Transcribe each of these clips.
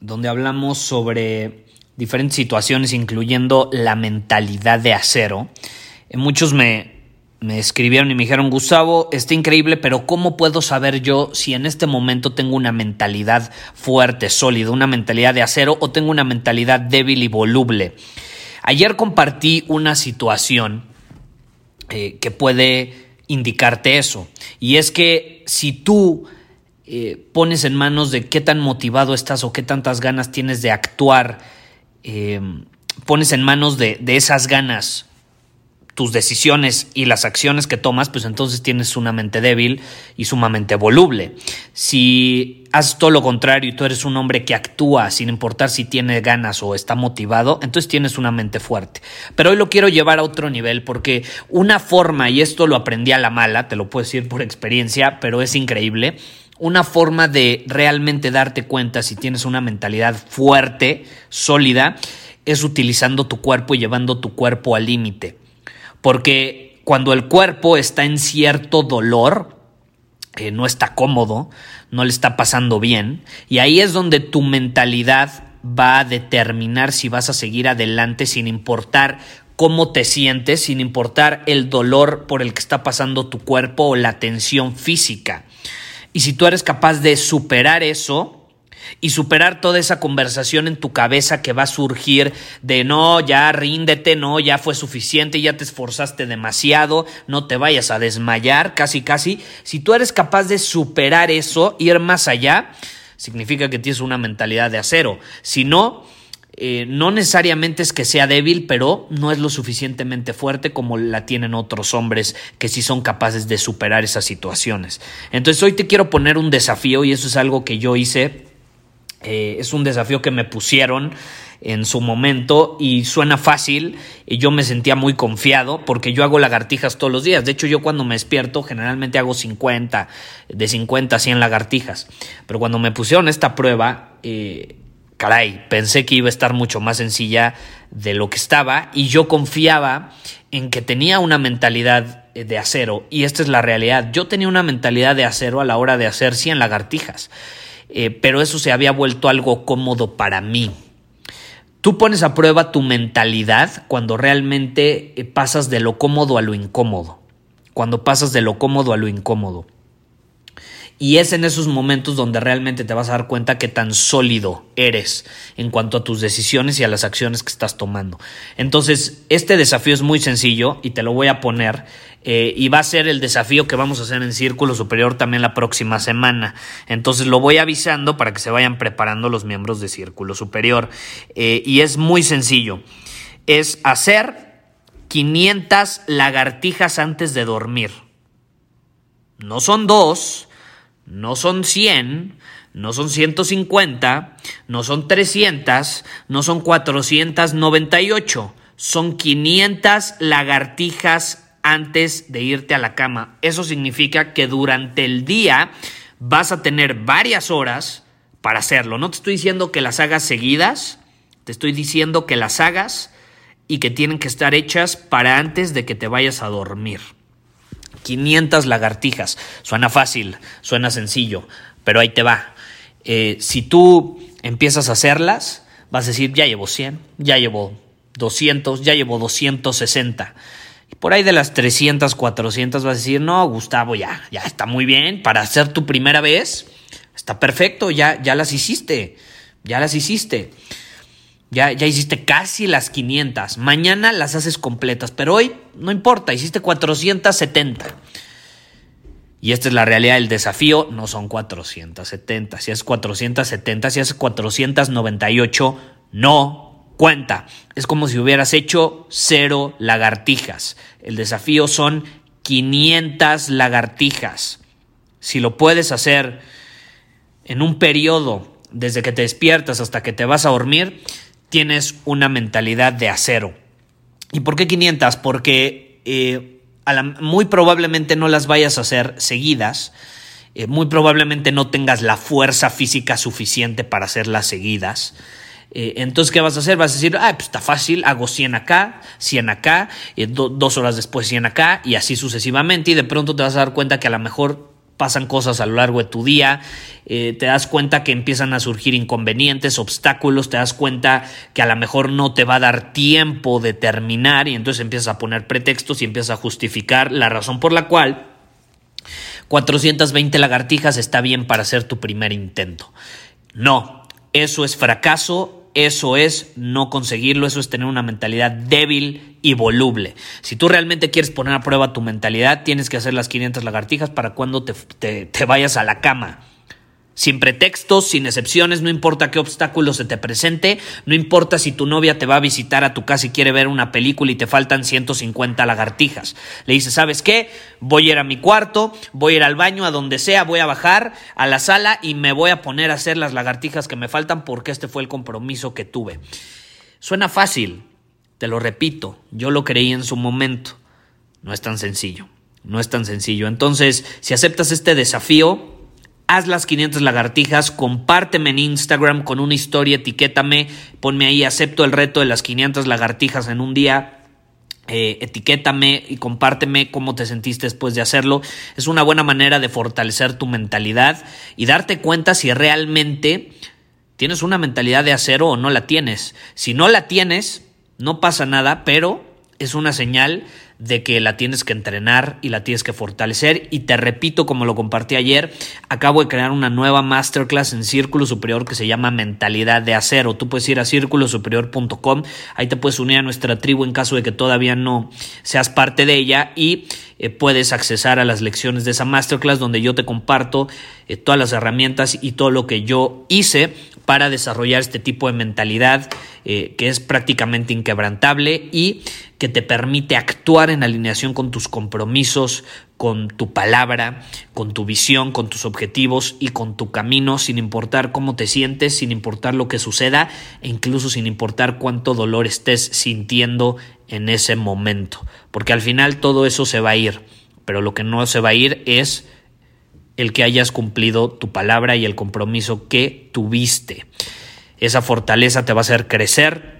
donde hablamos sobre diferentes situaciones, incluyendo la mentalidad de acero, eh, muchos me, me escribieron y me dijeron, Gustavo, está increíble, pero ¿cómo puedo saber yo si en este momento tengo una mentalidad fuerte, sólida, una mentalidad de acero o tengo una mentalidad débil y voluble? Ayer compartí una situación eh, que puede indicarte eso, y es que si tú eh, pones en manos de qué tan motivado estás o qué tantas ganas tienes de actuar, eh, pones en manos de, de esas ganas tus decisiones y las acciones que tomas, pues entonces tienes una mente débil y sumamente voluble. Si haces todo lo contrario y tú eres un hombre que actúa sin importar si tiene ganas o está motivado, entonces tienes una mente fuerte. Pero hoy lo quiero llevar a otro nivel porque una forma, y esto lo aprendí a la mala, te lo puedo decir por experiencia, pero es increíble, una forma de realmente darte cuenta si tienes una mentalidad fuerte, sólida, es utilizando tu cuerpo y llevando tu cuerpo al límite. Porque cuando el cuerpo está en cierto dolor, no está cómodo, no le está pasando bien, y ahí es donde tu mentalidad va a determinar si vas a seguir adelante sin importar cómo te sientes, sin importar el dolor por el que está pasando tu cuerpo o la tensión física. Y si tú eres capaz de superar eso, y superar toda esa conversación en tu cabeza que va a surgir de no, ya ríndete, no, ya fue suficiente, ya te esforzaste demasiado, no te vayas a desmayar, casi casi. Si tú eres capaz de superar eso, ir más allá, significa que tienes una mentalidad de acero. Si no, eh, no necesariamente es que sea débil, pero no es lo suficientemente fuerte como la tienen otros hombres que sí son capaces de superar esas situaciones. Entonces hoy te quiero poner un desafío y eso es algo que yo hice. Eh, es un desafío que me pusieron en su momento y suena fácil y yo me sentía muy confiado porque yo hago lagartijas todos los días. De hecho, yo cuando me despierto generalmente hago 50, de 50 a 100 lagartijas. Pero cuando me pusieron esta prueba, eh, caray, pensé que iba a estar mucho más sencilla de lo que estaba y yo confiaba en que tenía una mentalidad de acero y esta es la realidad. Yo tenía una mentalidad de acero a la hora de hacer 100 lagartijas, eh, pero eso se había vuelto algo cómodo para mí. Tú pones a prueba tu mentalidad cuando realmente eh, pasas de lo cómodo a lo incómodo, cuando pasas de lo cómodo a lo incómodo. Y es en esos momentos donde realmente te vas a dar cuenta que tan sólido eres en cuanto a tus decisiones y a las acciones que estás tomando. Entonces, este desafío es muy sencillo y te lo voy a poner. Eh, y va a ser el desafío que vamos a hacer en Círculo Superior también la próxima semana. Entonces lo voy avisando para que se vayan preparando los miembros de Círculo Superior. Eh, y es muy sencillo. Es hacer 500 lagartijas antes de dormir. No son dos no son 100, no son 150, no son 300, no son 498, son 500 lagartijas antes de irte a la cama. Eso significa que durante el día vas a tener varias horas para hacerlo. No te estoy diciendo que las hagas seguidas, te estoy diciendo que las hagas y que tienen que estar hechas para antes de que te vayas a dormir. 500 lagartijas. Suena fácil, suena sencillo, pero ahí te va. Eh, si tú empiezas a hacerlas, vas a decir, ya llevo 100, ya llevo 200, ya llevo 260. Y por ahí de las 300, 400 vas a decir, no, Gustavo, ya, ya está muy bien. Para hacer tu primera vez, está perfecto, ya, ya las hiciste, ya las hiciste. Ya, ya hiciste casi las 500. Mañana las haces completas, pero hoy no importa, hiciste 470. Y esta es la realidad del desafío, no son 470. Si es 470, si es 498, no cuenta. Es como si hubieras hecho cero lagartijas. El desafío son 500 lagartijas. Si lo puedes hacer en un periodo desde que te despiertas hasta que te vas a dormir, tienes una mentalidad de acero. ¿Y por qué 500? Porque eh, muy probablemente no las vayas a hacer seguidas. Eh, muy probablemente no tengas la fuerza física suficiente para hacerlas seguidas. Eh, entonces, ¿qué vas a hacer? Vas a decir, ah, pues está fácil, hago 100 acá, 100 acá, dos horas después 100 acá, y así sucesivamente, y de pronto te vas a dar cuenta que a lo mejor pasan cosas a lo largo de tu día, eh, te das cuenta que empiezan a surgir inconvenientes, obstáculos, te das cuenta que a lo mejor no te va a dar tiempo de terminar y entonces empiezas a poner pretextos y empiezas a justificar la razón por la cual 420 lagartijas está bien para hacer tu primer intento. No, eso es fracaso eso es no conseguirlo, eso es tener una mentalidad débil y voluble. Si tú realmente quieres poner a prueba tu mentalidad, tienes que hacer las 500 lagartijas para cuando te, te vayas a la cama sin pretextos, sin excepciones, no importa qué obstáculo se te presente, no importa si tu novia te va a visitar a tu casa y quiere ver una película y te faltan 150 lagartijas. Le dices, ¿sabes qué? Voy a ir a mi cuarto, voy a ir al baño, a donde sea, voy a bajar a la sala y me voy a poner a hacer las lagartijas que me faltan porque este fue el compromiso que tuve. Suena fácil, te lo repito, yo lo creí en su momento. No es tan sencillo, no es tan sencillo. Entonces, si aceptas este desafío, haz las 500 lagartijas, compárteme en Instagram con una historia, etiquétame, ponme ahí, acepto el reto de las 500 lagartijas en un día. Eh, etiquétame y compárteme cómo te sentiste después de hacerlo. Es una buena manera de fortalecer tu mentalidad y darte cuenta si realmente tienes una mentalidad de acero o no la tienes. Si no la tienes, no pasa nada, pero es una señal de que la tienes que entrenar y la tienes que fortalecer. Y te repito, como lo compartí ayer, acabo de crear una nueva masterclass en Círculo Superior que se llama Mentalidad de Acero. Tú puedes ir a círculosuperior.com, ahí te puedes unir a nuestra tribu en caso de que todavía no seas parte de ella y eh, puedes accesar a las lecciones de esa masterclass donde yo te comparto eh, todas las herramientas y todo lo que yo hice para desarrollar este tipo de mentalidad eh, que es prácticamente inquebrantable y que te permite actuar en alineación con tus compromisos, con tu palabra, con tu visión, con tus objetivos y con tu camino, sin importar cómo te sientes, sin importar lo que suceda e incluso sin importar cuánto dolor estés sintiendo en ese momento. Porque al final todo eso se va a ir, pero lo que no se va a ir es el que hayas cumplido tu palabra y el compromiso que tuviste. Esa fortaleza te va a hacer crecer,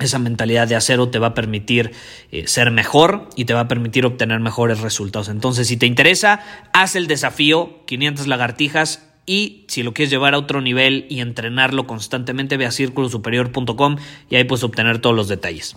esa mentalidad de acero te va a permitir eh, ser mejor y te va a permitir obtener mejores resultados. Entonces, si te interesa, haz el desafío 500 lagartijas y si lo quieres llevar a otro nivel y entrenarlo constantemente, ve a círculosuperior.com y ahí puedes obtener todos los detalles.